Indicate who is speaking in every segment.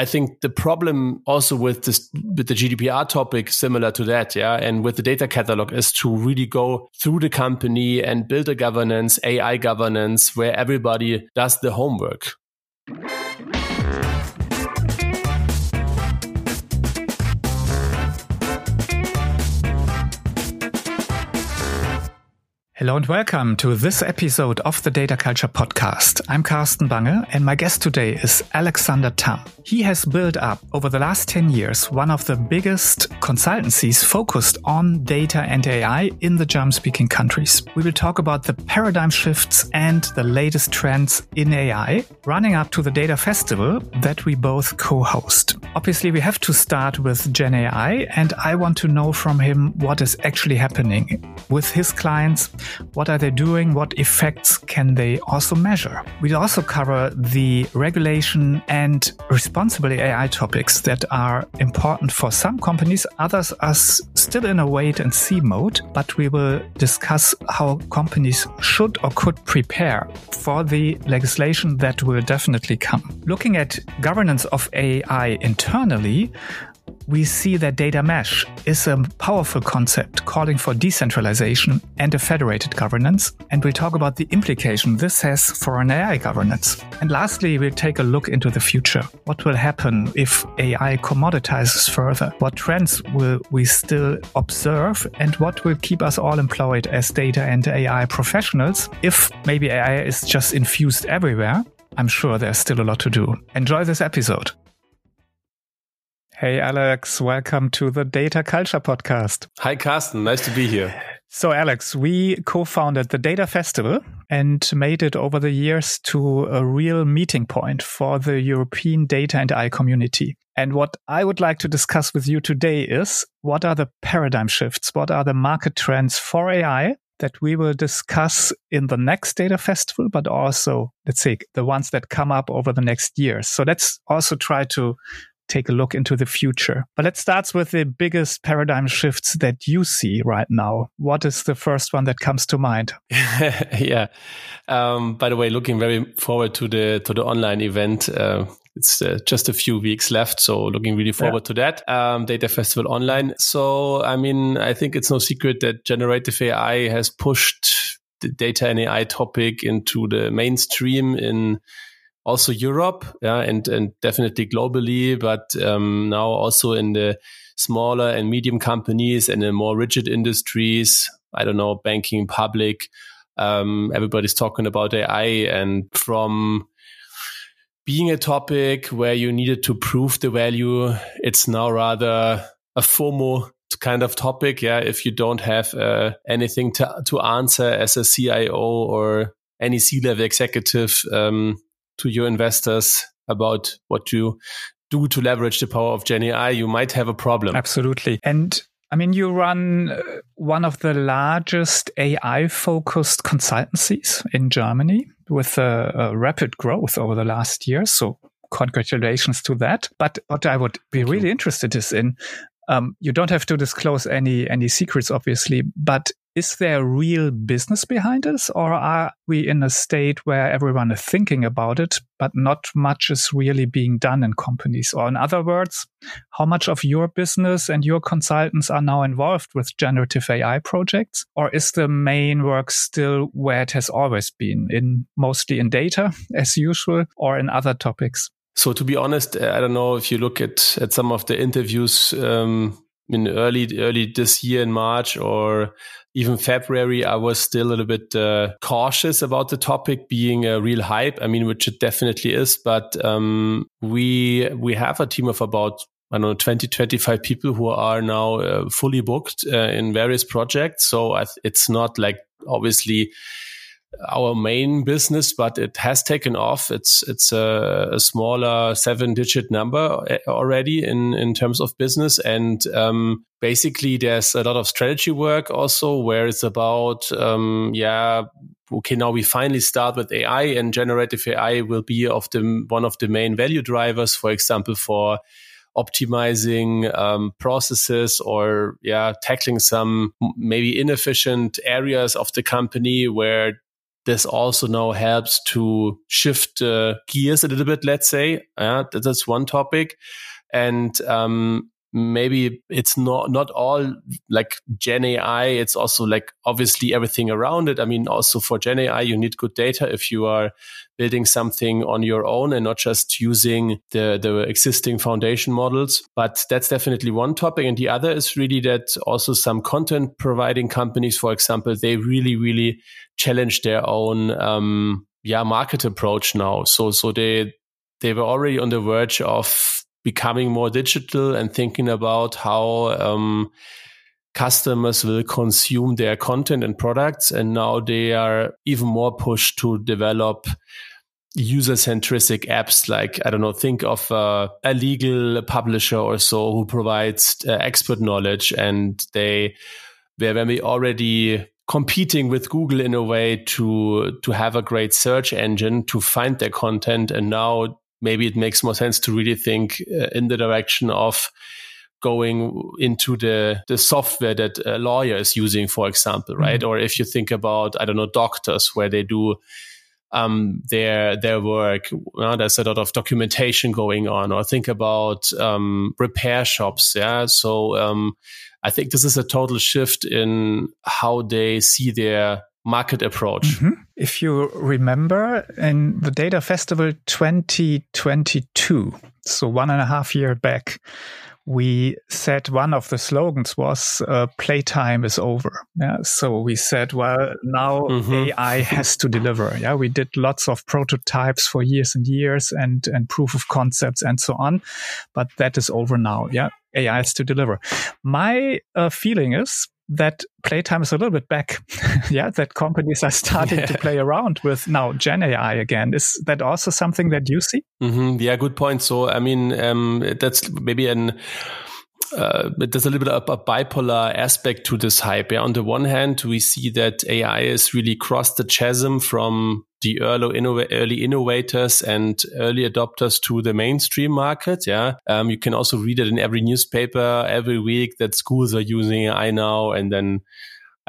Speaker 1: I think the problem also with this with the GDPR topic similar to that, yeah, and with the data catalog is to really go through the company and build a governance, AI governance where everybody does the homework.
Speaker 2: Hello and welcome to this episode of the Data Culture Podcast. I'm Carsten Bange and my guest today is Alexander Thamm. He has built up over the last 10 years one of the biggest consultancies focused on data and AI in the German speaking countries. We will talk about the paradigm shifts and the latest trends in AI running up to the Data Festival that we both co-host. Obviously, we have to start with Gen AI and I want to know from him what is actually happening with his clients what are they doing? What effects can they also measure? We'll also cover the regulation and responsible AI topics that are important for some companies. Others are still in a wait and see mode, but we will discuss how companies should or could prepare for the legislation that will definitely come. Looking at governance of AI internally, we see that data mesh is a powerful concept calling for decentralization and a federated governance. And we'll talk about the implication this has for an AI governance. And lastly, we'll take a look into the future. What will happen if AI commoditizes further? What trends will we still observe? And what will keep us all employed as data and AI professionals if maybe AI is just infused everywhere? I'm sure there's still a lot to do. Enjoy this episode. Hey, Alex, welcome to the Data Culture Podcast.
Speaker 1: Hi, Carsten. Nice to be here.
Speaker 2: So, Alex, we co founded the Data Festival and made it over the years to a real meeting point for the European data and AI community. And what I would like to discuss with you today is what are the paradigm shifts? What are the market trends for AI that we will discuss in the next data festival, but also, let's say, the ones that come up over the next years. So let's also try to take a look into the future. But let's start with the biggest paradigm shifts that you see right now. What is the first one that comes to mind?
Speaker 1: yeah. Um, by the way, looking very forward to the to the online event. Uh, it's uh, just a few weeks left, so looking really forward yeah. to that. Um, Data Festival Online. So, I mean, I think it's no secret that generative AI has pushed the data and AI topic into the mainstream in also Europe, yeah, and and definitely globally, but um, now also in the smaller and medium companies and in more rigid industries. I don't know, banking, public. Um, everybody's talking about AI, and from being a topic where you needed to prove the value, it's now rather a FOMO kind of topic. Yeah, if you don't have uh, anything to to answer as a CIO or any C level executive, um, to your investors about what you do to leverage the power of Gen AI, you might have a problem.
Speaker 2: Absolutely. And I mean, you run uh, one of the largest AI focused consultancies in Germany with a, a, rapid growth over the last year. So congratulations to that. But what I would be really interested is in um, you don't have to disclose any any secrets, obviously, but is there real business behind this, or are we in a state where everyone is thinking about it, but not much is really being done in companies? Or, in other words, how much of your business and your consultants are now involved with generative AI projects? Or is the main work still where it has always been, in mostly in data as usual, or in other topics?
Speaker 1: So to be honest, I don't know if you look at at some of the interviews um, in early early this year in March or even February, I was still a little bit uh, cautious about the topic being a real hype. I mean, which it definitely is, but um, we we have a team of about I don't know 20, 25 people who are now uh, fully booked uh, in various projects. So it's not like obviously our main business, but it has taken off. It's it's a, a smaller seven digit number eh, already in in terms of business, and um, basically there's a lot of strategy work also where it's about um, yeah okay now we finally start with AI and generative AI will be of the one of the main value drivers, for example for optimizing um, processes or yeah tackling some maybe inefficient areas of the company where this also now helps to shift uh, gears a little bit, let's say. That's one topic. And um, maybe it's not not all like gen ai it's also like obviously everything around it. I mean also for gen ai you need good data if you are building something on your own and not just using the the existing foundation models. But that's definitely one topic. And the other is really that also some content providing companies for example they really really challenge their own um yeah market approach now. So so they they were already on the verge of becoming more digital and thinking about how um, customers will consume their content and products. And now they are even more pushed to develop user centric apps like i don't know think of uh, a legal publisher or so who provides uh, expert knowledge and they were when already competing with google in a way to to have a great search engine to find their content and now maybe it makes more sense to really think uh, in the direction of going into the the software that a lawyer is using, for example, mm-hmm. right? Mm-hmm. Or if you think about I don't know doctors where they do um, their their work. Well, there's a lot of documentation going on. Or think about um, repair shops. Yeah, so um, I think this is a total shift in how they see their market approach. Mm-hmm.
Speaker 2: If you remember in the Data Festival 2022, so one and a half year back, we said one of the slogans was uh, playtime is over. Yeah. So we said, well, now mm-hmm. AI has to deliver. Yeah. We did lots of prototypes for years and years and, and proof of concepts and so on. But that is over now. Yeah. AI has to deliver. My uh, feeling is that playtime is a little bit back. yeah, that companies are starting yeah. to play around with now Gen AI again. Is that also something that you see?
Speaker 1: Mm-hmm. Yeah, good point. So, I mean, um, that's maybe an uh, there's a little bit of a bipolar aspect to this hype. Yeah? On the one hand, we see that AI is really crossed the chasm from the early, early innovators and early adopters to the mainstream market. Yeah. Um, you can also read it in every newspaper every week that schools are using AI now. And then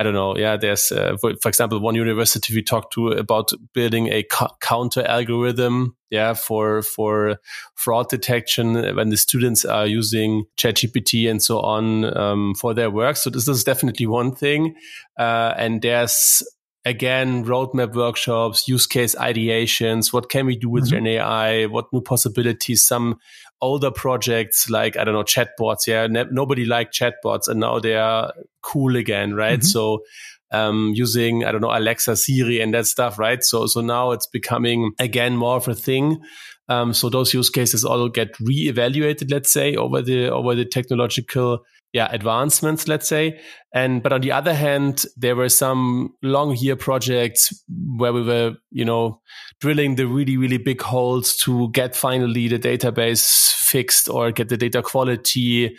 Speaker 1: I don't know. Yeah, there's, uh, for, for, example, one university we talked to about building a counter algorithm. Yeah, for for fraud detection when the students are using ChatGPT and so on um, for their work. So this is definitely one thing. Uh, and there's again roadmap workshops use case ideations what can we do with mm-hmm. ai what new possibilities some older projects like i don't know chatbots yeah ne- nobody liked chatbots and now they are cool again right mm-hmm. so um, using i don't know alexa siri and that stuff right? So so now it's becoming again more of a thing. Um, so those use cases all get re-evaluated let's say over the over the technological yeah advancements let's say. And but on the other hand there were some long year projects where we were you know drilling the really really big holes to get finally the database fixed or get the data quality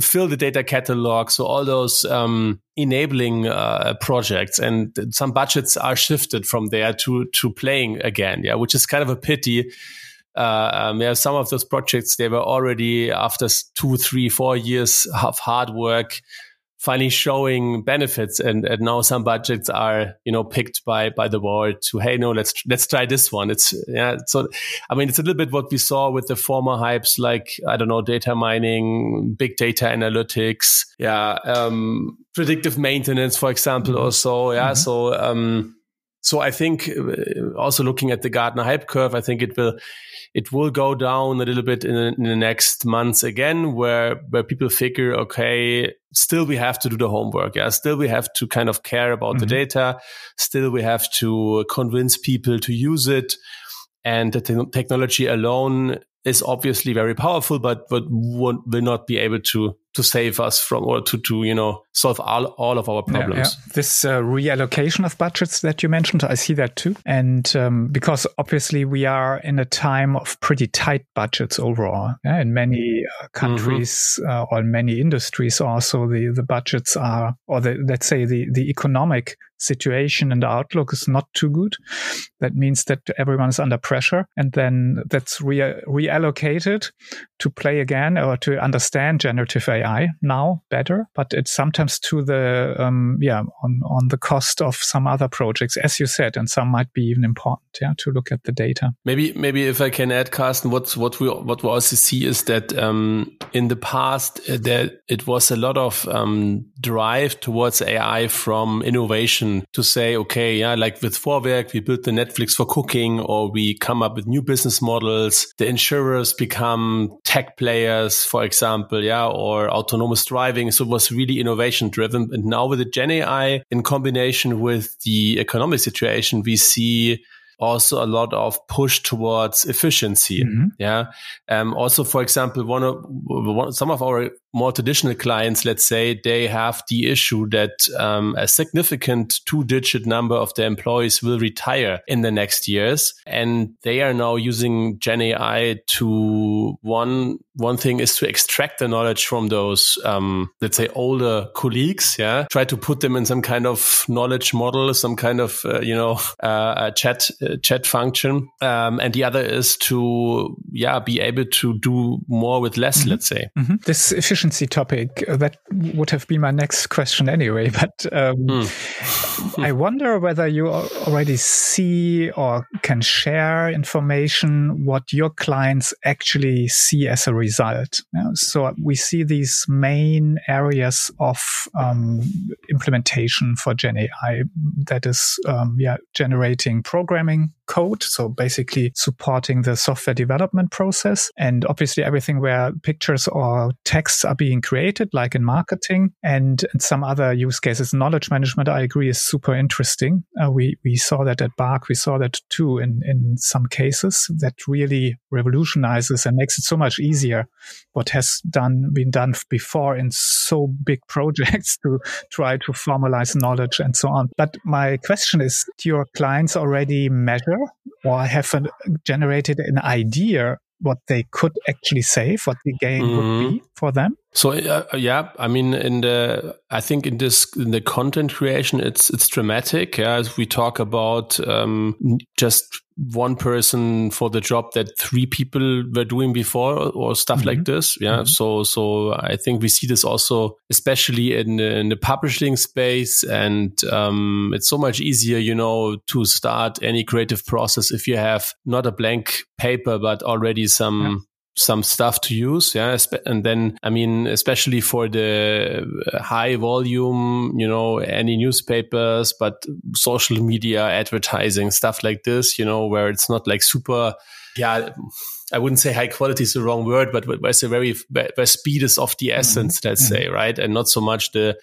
Speaker 1: fill the data catalog so all those um, enabling uh, projects. And some budgets are shifted from there to to playing again yeah which is kind of a pity. Uh, um, yeah, some of those projects they were already after two, three, four years of hard work, finally showing benefits, and, and now some budgets are you know picked by by the board to hey no let's let's try this one. It's yeah, so I mean it's a little bit what we saw with the former hypes like I don't know data mining, big data analytics, yeah, um, predictive maintenance for example, mm-hmm. or so yeah, mm-hmm. so. Um, so I think uh, also looking at the Gartner hype curve, I think it will it will go down a little bit in, in the next months again, where where people figure, okay, still we have to do the homework. Yeah, still we have to kind of care about mm-hmm. the data. Still we have to convince people to use it. And the te- technology alone is obviously very powerful, but but will not be able to to save us from or to to you know solve all all of our problems. Yeah,
Speaker 2: yeah. This uh, reallocation of budgets that you mentioned, I see that too, and um, because obviously we are in a time of pretty tight budgets overall. Yeah? In many uh, countries mm-hmm. uh, or in many industries, also the the budgets are or the let's say the the economic situation and outlook is not too good. That means that everyone is under pressure and then that's re- reallocated to play again or to understand generative AI now better, but it's sometimes to the um, yeah on on the cost of some other projects, as you said, and some might be even important. Yeah, to look at the data.
Speaker 1: Maybe maybe if I can add, Carsten, what what we what we also see is that um, in the past uh, there it was a lot of um, drive towards AI from innovation to say, okay, yeah, like with Vorwerk, we built the Netflix for cooking, or we come up with new business models. The insurers become tech players, for example, yeah, or autonomous driving. So it was really innovation driven. And now with the Gen AI in combination with the economic situation, we see also a lot of push towards efficiency. Mm-hmm. Yeah. Um, also, for example, one of one, some of our more traditional clients, let's say, they have the issue that um, a significant two-digit number of their employees will retire in the next years, and they are now using Gen AI to one one thing is to extract the knowledge from those, um, let's say, older colleagues. Yeah, try to put them in some kind of knowledge model, some kind of uh, you know uh, chat uh, chat function, um, and the other is to yeah be able to do more with less. Mm-hmm. Let's say
Speaker 2: mm-hmm. this efficiency topic uh, that would have been my next question anyway, but um, mm. I wonder whether you already see or can share information what your clients actually see as a result result. So we see these main areas of um, implementation for Gen AI that is, um, yeah, generating programming code. So basically supporting the software development process and obviously everything where pictures or texts are being created, like in marketing and, some other use cases. Knowledge management, I agree, is super interesting. Uh, we, we saw that at BARC. We saw that too in, in some cases that really revolutionizes and makes it so much easier what has done, been done before in so big projects to try to formalize knowledge and so on. But my question is, do your clients already measure or have a, generated an idea what they could actually save, what the gain mm-hmm. would be mm-hmm. for them?
Speaker 1: So uh, yeah, I mean, in the I think in this in the content creation, it's it's dramatic. Yeah, we talk about um, just one person for the job that three people were doing before or stuff mm-hmm. like this. Yeah. Mm-hmm. So, so I think we see this also, especially in, in the publishing space. And, um, it's so much easier, you know, to start any creative process if you have not a blank paper, but already some, yeah some stuff to use. Yeah. And then, I mean, especially for the high volume, you know, any newspapers, but social media advertising, stuff like this, you know, where it's not like super, yeah, I wouldn't say high quality is the wrong word, but where it's a very, where speed is of the mm-hmm. essence, mm-hmm. let's mm-hmm. say, right? And not so much the,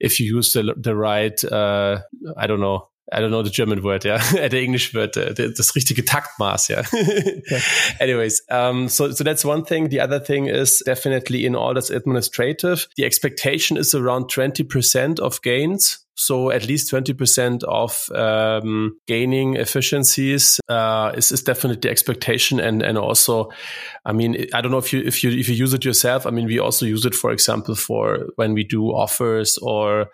Speaker 1: if you use the, the right, uh, I don't know, I don't know the German word, yeah, the English word, uh, das richtige Taktmaß, yeah. okay. Anyways, um, so so that's one thing. The other thing is definitely in all that's administrative. The expectation is around twenty percent of gains. So at least 20% of um, gaining efficiencies uh, is, is definitely the expectation. And, and also, I mean, I don't know if you, if you, if you use it yourself. I mean, we also use it, for example, for when we do offers or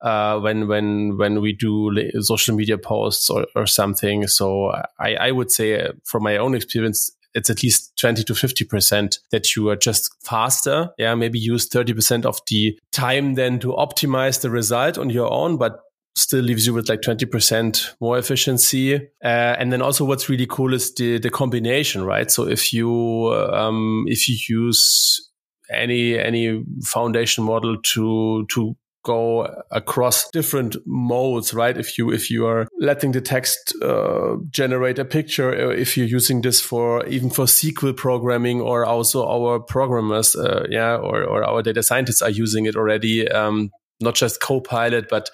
Speaker 1: uh, when when when we do social media posts or, or something. So I, I would say uh, from my own experience, it's at least 20 to 50% that you are just faster. Yeah, maybe use 30% of the time then to optimize the result on your own, but still leaves you with like 20% more efficiency. Uh, and then also what's really cool is the, the combination, right? So if you, um, if you use any, any foundation model to, to go across different modes, right? If you if you are letting the text uh, generate a picture, uh, if you're using this for even for SQL programming, or also our programmers, uh, yeah, or or our data scientists are using it already. Um, not just Copilot, but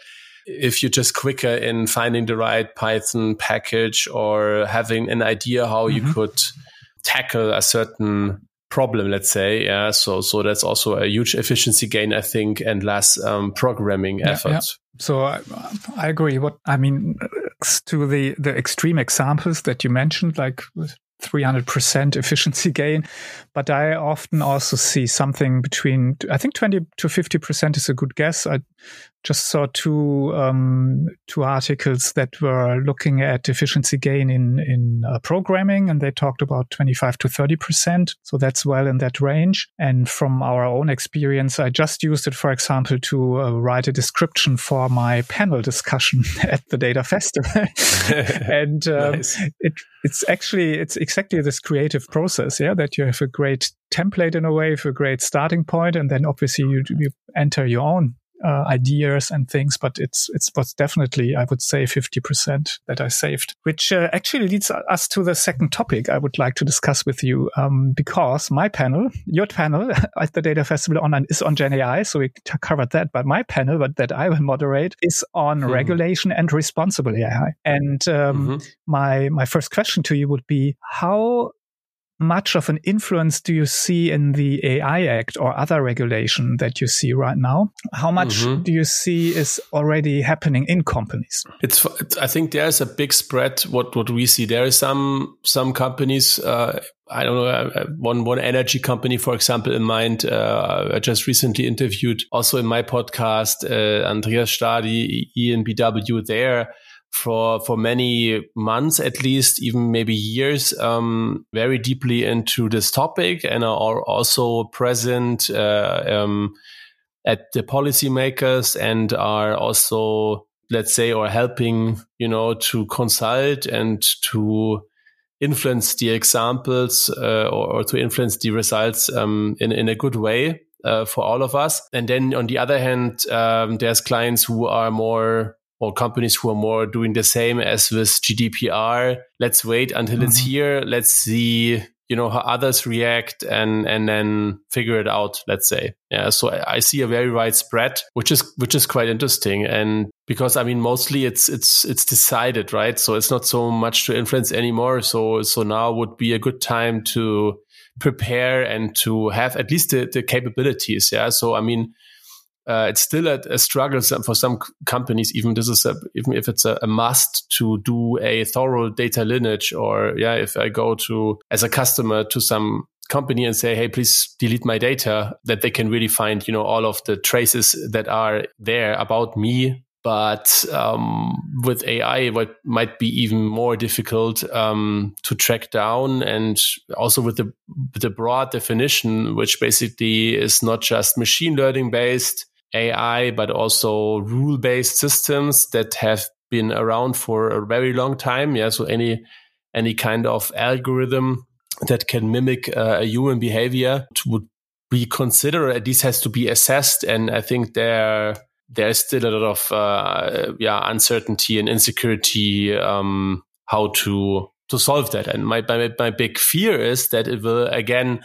Speaker 1: if you're just quicker in finding the right Python package or having an idea how mm-hmm. you could tackle a certain problem, let's say. Yeah. So, so that's also a huge efficiency gain, I think, and less um, programming yeah, effort. Yeah.
Speaker 2: So I, I, agree. What I mean to the the extreme examples that you mentioned, like 300% efficiency gain. But I often also see something between, I think 20 to 50% is a good guess. I just saw two um, two articles that were looking at efficiency gain in in uh, programming, and they talked about twenty five to thirty percent. So that's well in that range. And from our own experience, I just used it, for example, to uh, write a description for my panel discussion at the Data Festival, and um, nice. it it's actually it's exactly this creative process, yeah, that you have a great template in a way, for a great starting point, and then obviously you you enter your own uh, ideas and things, but it's it's was definitely I would say fifty percent that I saved, which uh, actually leads us to the second topic I would like to discuss with you, um, because my panel, your panel at the Data Festival Online is on Gen AI, so we covered that. But my panel, but that I will moderate, is on mm-hmm. regulation and responsible AI. And um, mm-hmm. my my first question to you would be how much of an influence do you see in the AI Act or other regulation that you see right now? How much mm-hmm. do you see is already happening in companies?
Speaker 1: It's, I think there's a big spread. What what we see there is some some companies. Uh, I don't know uh, uh, one one energy company, for example, in mind. Uh, I just recently interviewed also in my podcast uh, Andreas Stadi, EnBW there for for many months at least even maybe years um, very deeply into this topic and are also present uh, um, at the policymakers and are also let's say or helping you know to consult and to influence the examples uh, or, or, to influence the results um, in, in a good way uh, for all of us. And then on the other hand, um, there's clients who are more or companies who are more doing the same as with GDPR. Let's wait until mm-hmm. it's here. Let's see, you know, how others react and, and then figure it out, let's say. Yeah. So I, I see a very wide spread, which is, which is quite interesting. And because I mean, mostly it's, it's, it's decided, right? So it's not so much to influence anymore. So, so now would be a good time to prepare and to have at least the, the capabilities. Yeah. So, I mean, uh, it's still a, a, struggle for some companies. Even this is a, even if it's a, a, must to do a thorough data lineage, or yeah, if I go to as a customer to some company and say, hey, please delete my data, that they can really find you know all of the traces that are there about me. But um, with AI, what might be even more difficult um, to track down, and also with the the broad definition, which basically is not just machine learning based, AI, but also rule based systems that have been around for a very long time. Yeah. So any, any kind of algorithm that can mimic uh, a human behavior would be considered, at least has to be assessed. And I think there, there's still a lot of, uh, yeah, uncertainty and insecurity, um, how to, to solve that. And my, my, my big fear is that it will again,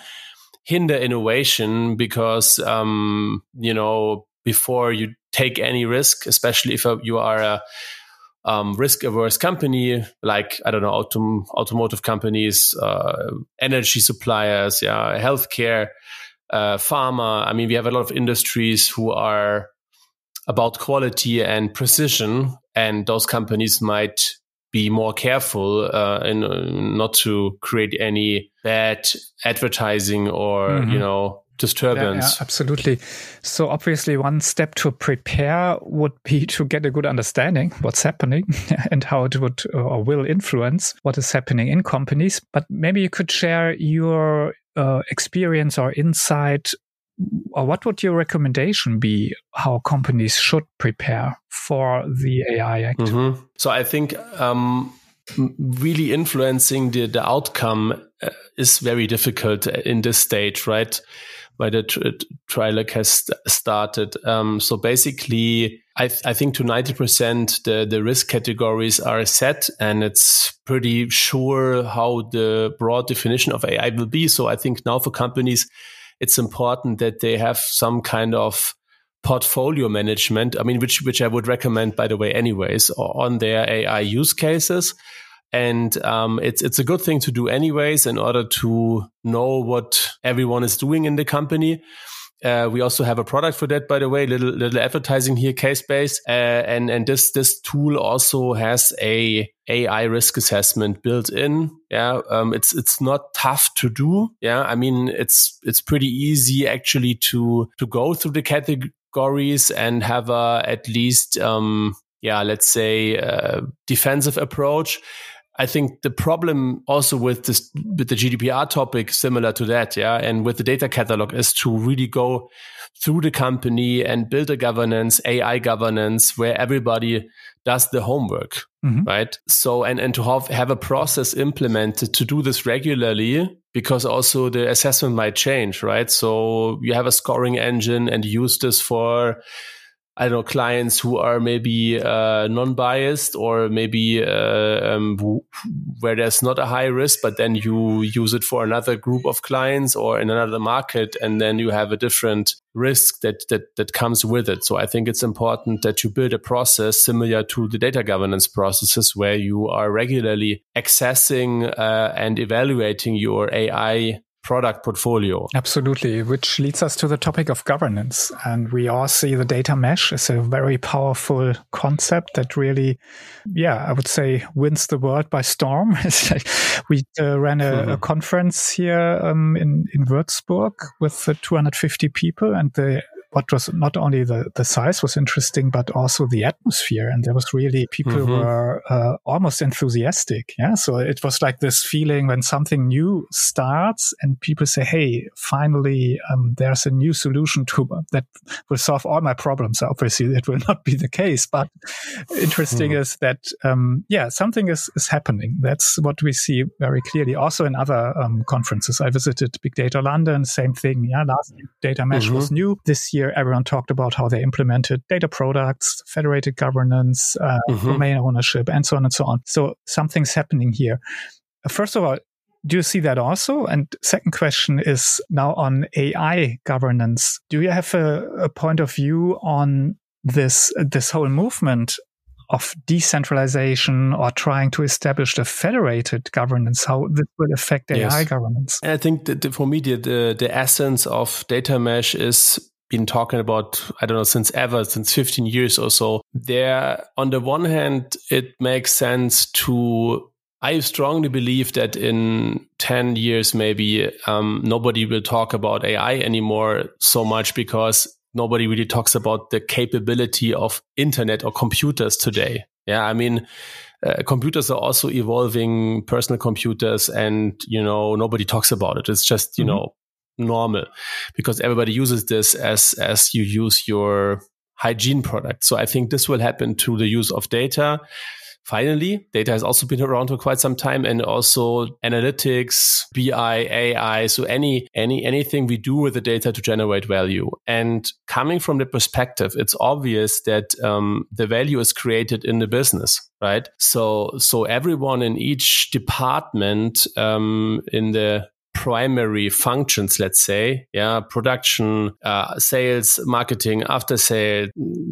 Speaker 1: hinder innovation because um, you know before you take any risk, especially if you are a um, risk averse company like I don't know autom- automotive companies, uh, energy suppliers, yeah, healthcare, uh, pharma. I mean, we have a lot of industries who are about quality and precision, and those companies might be more careful uh, in uh, not to create any bad advertising or mm-hmm. you know disturbance. Yeah,
Speaker 2: yeah, absolutely. So obviously one step to prepare would be to get a good understanding what's happening and how it would or will influence what is happening in companies. But maybe you could share your uh, experience or insight or what would your recommendation be how companies should prepare for the AI Act?
Speaker 1: Mm-hmm. So I think um, really influencing the, the outcome uh, is very difficult in this stage, right? Why the tr- has st- started. Um, so basically, I, th- I think to 90% the, the risk categories are set and it's pretty sure how the broad definition of AI will be. So I think now for companies, it's important that they have some kind of portfolio management. I mean, which, which I would recommend, by the way, anyways, on their AI use cases and um, it's it's a good thing to do anyways in order to know what everyone is doing in the company. Uh, we also have a product for that, by the way, little little advertising here, Casebase, uh, and and this this tool also has a AI risk assessment built in. Yeah, um, it's it's not tough to do. Yeah, I mean it's it's pretty easy actually to to go through the categories and have a at least um, yeah let's say uh, defensive approach I think the problem also with this with the GDPR topic, similar to that, yeah, and with the data catalog, is to really go through the company and build a governance, AI governance, where everybody does the homework, mm-hmm. right? So and and to have have a process implemented to do this regularly, because also the assessment might change, right? So you have a scoring engine and use this for I don't know, clients who are maybe uh, non-biased or maybe uh, um, where there's not a high risk, but then you use it for another group of clients or in another market, and then you have a different risk that that that comes with it. So I think it's important that you build a process similar to the data governance processes, where you are regularly accessing uh, and evaluating your AI product portfolio.
Speaker 2: Absolutely, which leads us to the topic of governance. And we all see the data mesh is a very powerful concept that really, yeah, I would say wins the world by storm. we uh, ran a, mm-hmm. a, conference here um, in, in Würzburg with uh, 250 people and the what was not only the, the size was interesting, but also the atmosphere. And there was really people mm-hmm. were uh, almost enthusiastic. Yeah. So it was like this feeling when something new starts and people say, Hey, finally, um, there's a new solution to that will solve all my problems. Obviously, it will not be the case, but interesting mm-hmm. is that, um, yeah, something is, is happening. That's what we see very clearly. Also in other um, conferences, I visited Big Data London, same thing. Yeah. Last data mesh mm-hmm. was new. This year, year, everyone talked about how they implemented data products, federated governance, uh, mm-hmm. domain ownership, and so on and so on. So something's happening here. First of all, do you see that also? And second question is now on AI governance. Do you have a, a point of view on this this whole movement of decentralization or trying to establish the federated governance, how this will affect AI yes. governance.
Speaker 1: I think that for me, the, the, the essence of data mesh is been talking about, I don't know, since ever, since 15 years or so. There, on the one hand, it makes sense to I strongly believe that in 10 years, maybe um, nobody will talk about AI anymore so much because nobody really talks about the capability of internet or computers today. Yeah. I mean, uh, computers are also evolving personal computers and, you know, nobody talks about it. It's just, you mm-hmm. know, normal because everybody uses this as as you use your hygiene product. So I think this will happen through the use of data. Finally, data has also been around for quite some time and also analytics, BI, AI. So any, any, anything we do with the data to generate value. And coming from the perspective, it's obvious that um, the value is created in the business, right? So, so everyone in each department um, in the primary functions, let's say, yeah, production, uh, sales, marketing, after sale,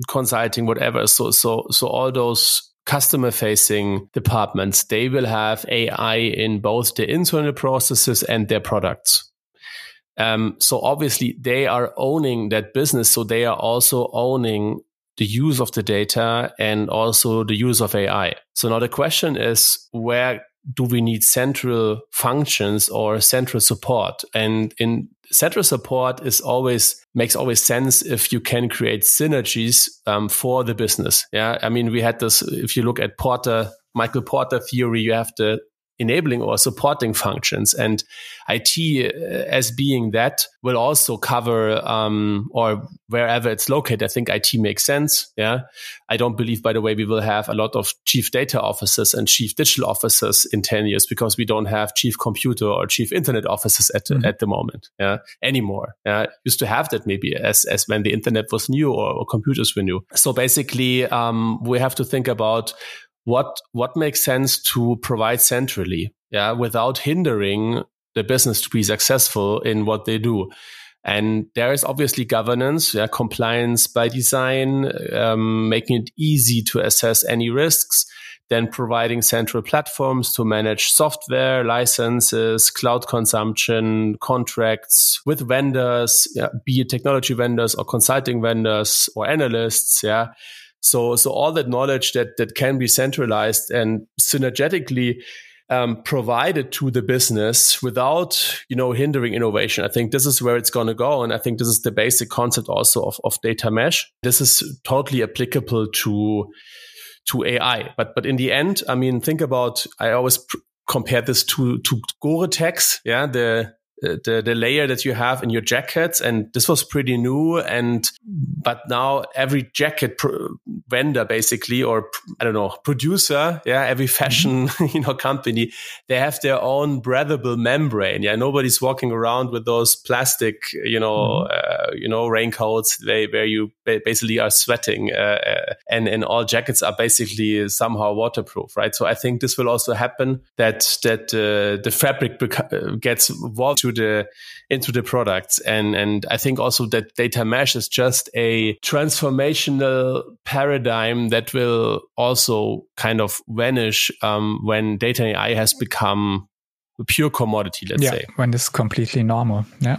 Speaker 1: consulting, whatever. So, so, so all those customer facing departments, they will have AI in both the internal processes and their products. Um, so obviously they are owning that business. So they are also owning the use of the data and also the use of AI. So now the question is, where do we need central functions or central support? And in central support is always makes always sense if you can create synergies um, for the business. Yeah, I mean we had this. If you look at Porter, Michael Porter theory, you have the enabling or supporting functions. And IT uh, as being that will also cover, um, or wherever it's located. I think IT makes sense. Yeah. I don't believe, by the way, we will have a lot of chief data officers and chief digital officers in 10 years because we don't have chief computer or chief internet officers at, mm-hmm. at the moment. Yeah. Anymore. Yeah. Used to have that maybe as, as when the internet was new or, or computers were new. So basically, um, we have to think about what what makes sense to provide centrally, yeah, without hindering the business to be successful in what they do. And there is obviously governance, yeah, compliance by design, um, making it easy to assess any risks, then providing central platforms to manage software, licenses, cloud consumption, contracts with vendors, yeah, be it technology vendors or consulting vendors or analysts, yeah so, so all that knowledge that, that can be centralized and synergetically um, provided to the business without, you know, hindering innovation. I think this is where it's going to go. And I think this is the basic concept also of, of data mesh. This is totally applicable to, to AI. But, but in the end, I mean, think about, I always pr- compare this to, to Gore-Tex. Yeah. The, the the layer that you have in your jackets and this was pretty new and but now every jacket vendor basically or i don't know producer yeah every fashion mm-hmm. you know company they have their own breathable membrane yeah nobody's walking around with those plastic you know mm-hmm. uh, you know raincoats they, where you basically are sweating uh, uh, and and all jackets are basically somehow waterproof right so i think this will also happen that that uh, the fabric beca- gets water into the into the products. And and i think also that data mesh is just a transformational paradigm that will also kind of vanish um, when data ai has become a pure commodity let's
Speaker 2: yeah,
Speaker 1: say.
Speaker 2: when it's completely normal yeah.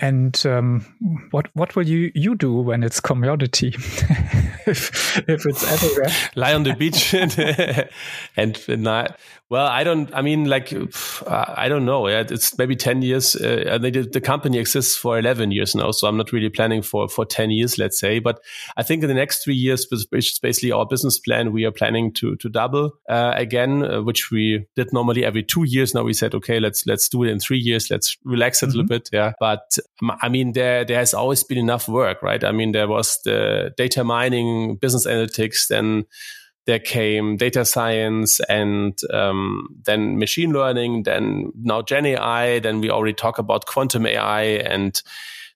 Speaker 2: And um, what what will you you do when it's commodity? if if it's everywhere,
Speaker 1: lie on the beach and, and, and well, I don't. I mean, like, I don't know. Yeah, it's maybe ten years. Uh, the, the company exists for eleven years now, so I'm not really planning for for ten years, let's say. But I think in the next three years, which is basically our business plan, we are planning to to double uh, again, uh, which we did normally every two years. Now we said, okay, let's let's do it in three years. Let's relax it mm-hmm. a little mm-hmm. bit. Yeah, but I mean, there there has always been enough work, right? I mean, there was the data mining, business analytics, then there came data science and um, then machine learning, then now Gen AI, then we already talk about quantum AI. And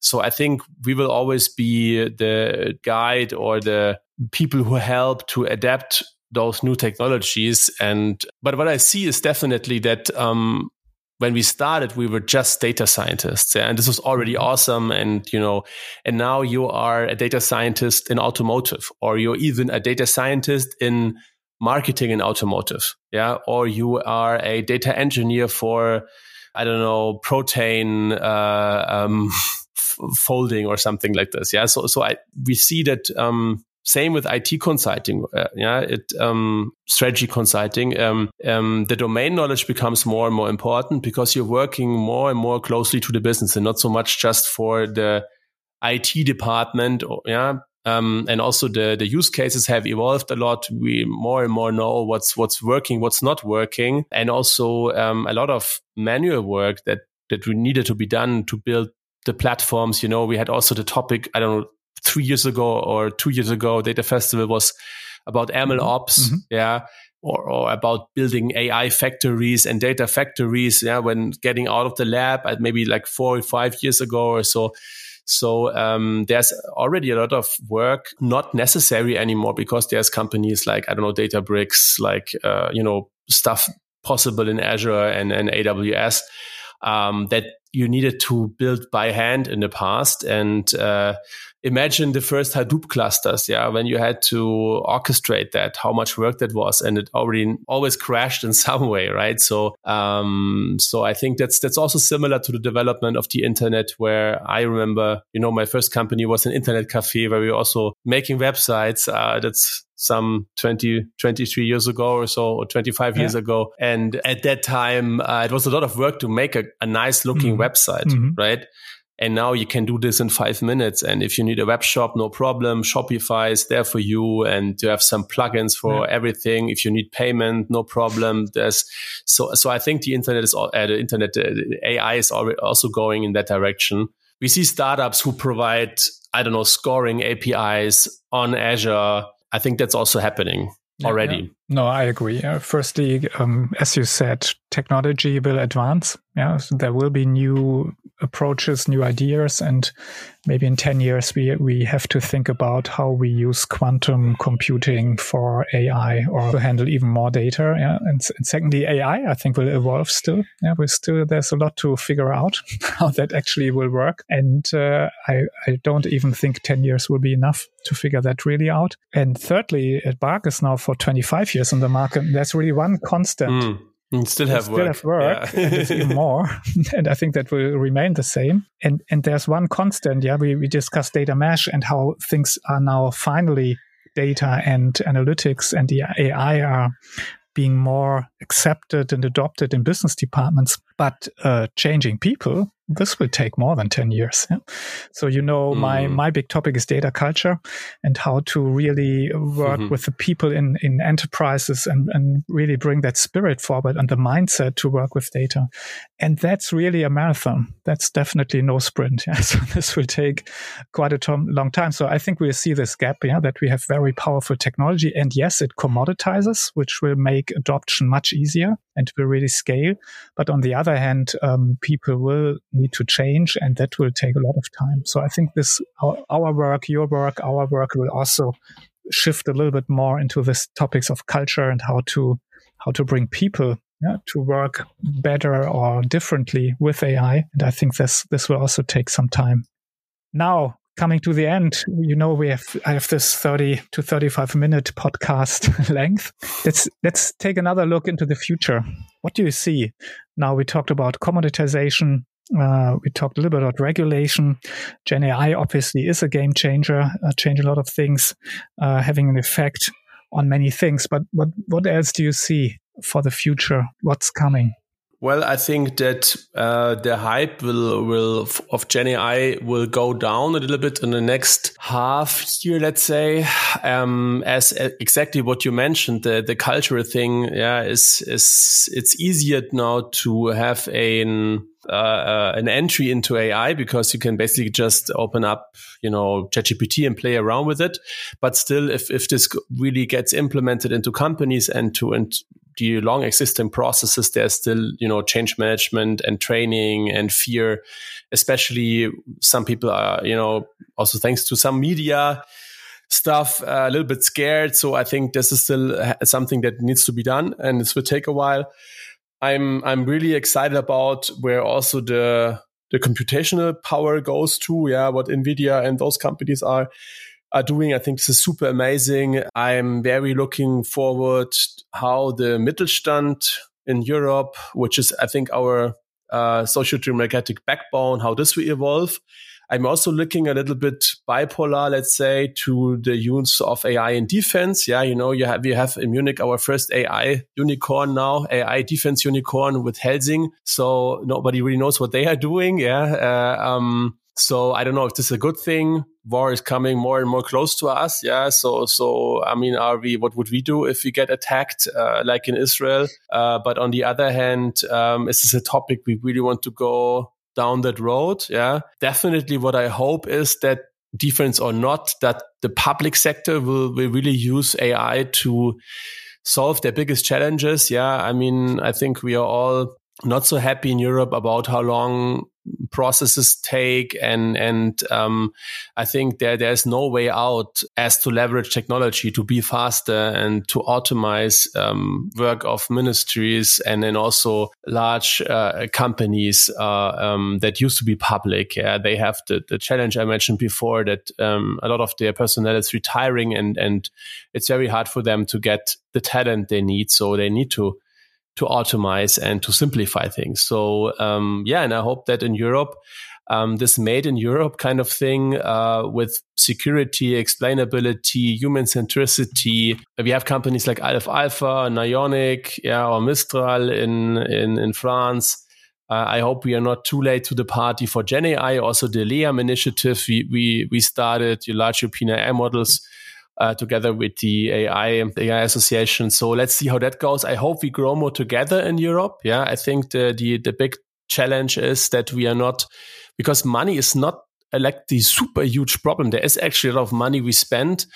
Speaker 1: so I think we will always be the guide or the people who help to adapt those new technologies. And but what I see is definitely that um, when we started, we were just data scientists. Yeah? And this was already mm-hmm. awesome. And, you know, and now you are a data scientist in automotive, or you're even a data scientist in marketing in automotive. Yeah. Or you are a data engineer for, I don't know, protein, uh, um, folding or something like this. Yeah. So, so I, we see that, um, same with IT consulting, uh, yeah, it um, strategy consulting. Um, um, the domain knowledge becomes more and more important because you're working more and more closely to the business, and not so much just for the IT department. Or, yeah, um, and also the the use cases have evolved a lot. We more and more know what's what's working, what's not working, and also um, a lot of manual work that that we needed to be done to build the platforms. You know, we had also the topic. I don't know three years ago or two years ago, Data Festival was about ML mm-hmm. ops. Mm-hmm. Yeah. Or, or, about building AI factories and data factories. Yeah. When getting out of the lab, at maybe like four or five years ago or so. So um, there's already a lot of work not necessary anymore because there's companies like I don't know Databricks, like uh, you know stuff possible in Azure and, and AWS um, that you needed to build by hand in the past and uh, imagine the first Hadoop clusters, yeah, when you had to orchestrate that, how much work that was, and it already always crashed in some way, right? So, um, so I think that's that's also similar to the development of the internet, where I remember, you know, my first company was an internet cafe where we were also making websites. Uh, that's some 20, 23 years ago or so, or 25 yeah. years ago. And at that time, uh, it was a lot of work to make a, a nice looking mm-hmm. website, mm-hmm. right? And now you can do this in five minutes. And if you need a web shop, no problem. Shopify is there for you. And you have some plugins for yeah. everything. If you need payment, no problem. There's so, so I think the internet is, uh, the internet, uh, AI is also going in that direction. We see startups who provide, I don't know, scoring APIs on Azure. I think that's also happening already. Yeah, yeah.
Speaker 2: No, I agree. Uh, firstly, um, as you said, technology will advance. Yeah, so there will be new approaches, new ideas, and maybe in 10 years we we have to think about how we use quantum computing for AI or to handle even more data. Yeah, and, and secondly, AI I think will evolve still. Yeah, we still there's a lot to figure out how that actually will work, and uh, I I don't even think 10 years will be enough to figure that really out. And thirdly, at BARC is now for 25 years on the market. There's really one constant.
Speaker 1: Mm you still have
Speaker 2: still
Speaker 1: work.
Speaker 2: have work. Yeah. and even more. and I think that will remain the same. And and there's one constant. Yeah, we, we discussed data mesh and how things are now finally data and analytics and the AI are being more accepted and adopted in business departments. But uh, changing people, this will take more than 10 years. Yeah? So, you know, mm. my, my big topic is data culture and how to really work mm-hmm. with the people in, in enterprises and, and really bring that spirit forward and the mindset to work with data. And that's really a marathon. That's definitely no sprint. Yeah? So this will take quite a tom- long time. So I think we'll see this gap, yeah, that we have very powerful technology. And yes, it commoditizes, which will make adoption much easier and will really scale. But on the other hand, um, people will need to change and that will take a lot of time. So I think this, our, our work, your work, our work will also shift a little bit more into this topics of culture and how to, how to bring people yeah, to work better or differently with AI. And I think this, this will also take some time. Now, coming to the end, you know, we have I have this 30 to 35 minute podcast length. Let's let's take another look into the future. What do you see? Now we talked about commoditization. Uh, we talked a little bit about regulation. Gen AI obviously is a game changer, uh, change a lot of things, uh, having an effect on many things. But what what else do you see for the future? What's coming?
Speaker 1: Well, I think that uh, the hype will will of Gen AI will go down a little bit in the next half year, let's say. Um, as exactly what you mentioned, the the cultural thing, yeah, is is it's easier now to have an uh, uh, an entry into AI because you can basically just open up, you know, ChatGPT and play around with it. But still, if if this really gets implemented into companies and to and the long existing processes, there's still, you know, change management and training and fear. Especially some people are, you know, also thanks to some media stuff, uh, a little bit scared. So I think this is still something that needs to be done and this will take a while. I'm, I'm really excited about where also the, the computational power goes to. Yeah. What NVIDIA and those companies are are doing. I think this is super amazing. I'm very looking forward how the Mittelstand in Europe, which is I think our uh, social democratic backbone, how this will evolve. I'm also looking a little bit bipolar, let's say, to the use of AI in defense. Yeah, you know, you have we have in Munich our first AI unicorn now, AI defense unicorn with Helsing. So nobody really knows what they are doing. Yeah, uh, um, so I don't know if this is a good thing. War is coming more and more close to us. Yeah. So, so, I mean, are we, what would we do if we get attacked, uh, like in Israel? Uh, but on the other hand, um, is this a topic we really want to go down that road? Yeah. Definitely what I hope is that defense or not, that the public sector will, will really use AI to solve their biggest challenges. Yeah. I mean, I think we are all not so happy in Europe about how long processes take and and um, I think there there's no way out as to leverage technology to be faster and to optimize um, work of ministries and then also large uh, companies uh, um, that used to be public. Yeah, they have the, the challenge I mentioned before that um, a lot of their personnel is retiring and and it's very hard for them to get the talent they need. So they need to to optimize and to simplify things. So um, yeah, and I hope that in Europe, um, this made in Europe kind of thing uh, with security, explainability, human centricity. We have companies like Aleph Alpha, Nyonic, yeah, or Mistral in in in France. Uh, I hope we are not too late to the party for Gen AI. Also, the LEAM initiative we we we started, the large European AI models uh, together with the AI AI Association. So let's see how that goes. I hope we grow more together in Europe. Yeah, I think the the the big challenge is that we are not because money is not like the super huge problem. There is actually a lot of money we spend,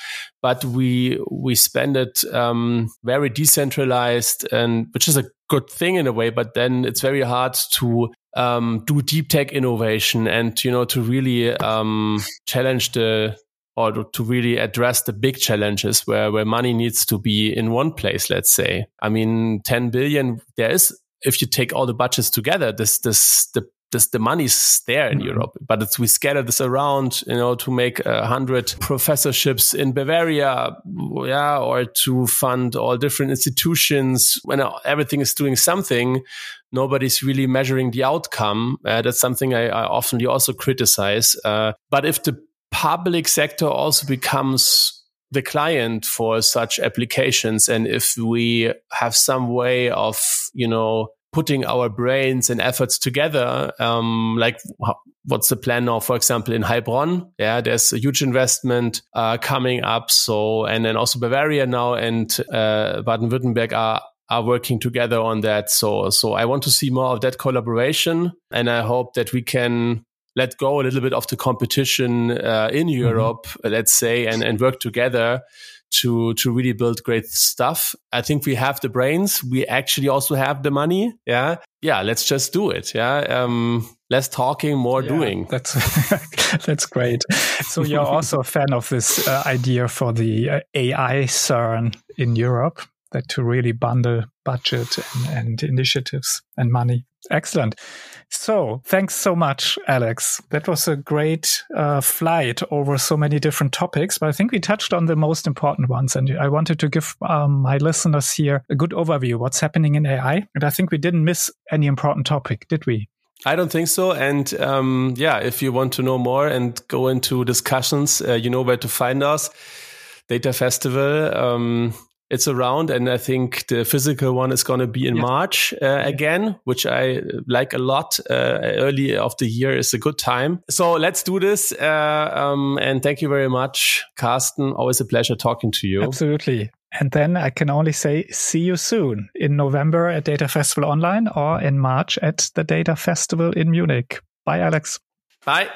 Speaker 1: but we we spend it um, very decentralized, and which is a good thing in a way. But then it's very hard to um, do deep tech innovation and you know to really um, challenge the or to really address the big challenges where, where money needs to be in one place, let's say. I mean, 10 billion, there is, if you take all the budgets together, this, this, the, this, the money's there in mm-hmm. Europe, but it's, we scatter this around, you know, to make a hundred professorships in Bavaria, yeah, or to fund all different institutions when everything is doing something. Nobody's really measuring the outcome. Uh, that's something I, I often also criticize. Uh, but if the public sector also becomes the client for such applications. And if we have some way of you know putting our brains and efforts together um, like what's the plan now? For example in heilbronn yeah there's a huge investment uh, coming up. So and then also bavaria now and uh, baden-württemberg are are working together on that. So so i want to see more of that collaboration. And i hope that we can let go a little bit of the competition uh, in mm-hmm. Europe, mm-hmm. let's say, and, and work together to to really build great stuff. I think we have the brains. We actually also have the money. Yeah, yeah. Let's just do it. Yeah. Um, less talking, more yeah, doing.
Speaker 2: That's that's great. So you're also a fan of this uh, idea for the uh, AI CERN in Europe that to really bundle budget and, and initiatives and money. Excellent. So thanks so much, Alex. That was a great uh, flight over so many different topics, but I think we touched on the most important ones. And I wanted to give um, my listeners here a good overview what's happening in AI. And I think we didn't miss any important topic, did we?
Speaker 1: I don't think so. And um, yeah, if you want to know more and go into discussions, uh, you know where to find us. Data Festival. Um, it's around, and I think the physical one is going to be in yeah. March uh, again, which I like a lot. Uh, early of the year is a good time, so let's do this. Uh, um, and thank you very much, Carsten. Always a pleasure talking to you.
Speaker 2: Absolutely. And then I can only say, see you soon in November at Data Festival Online or in March at the Data Festival in Munich. Bye, Alex.
Speaker 1: Bye.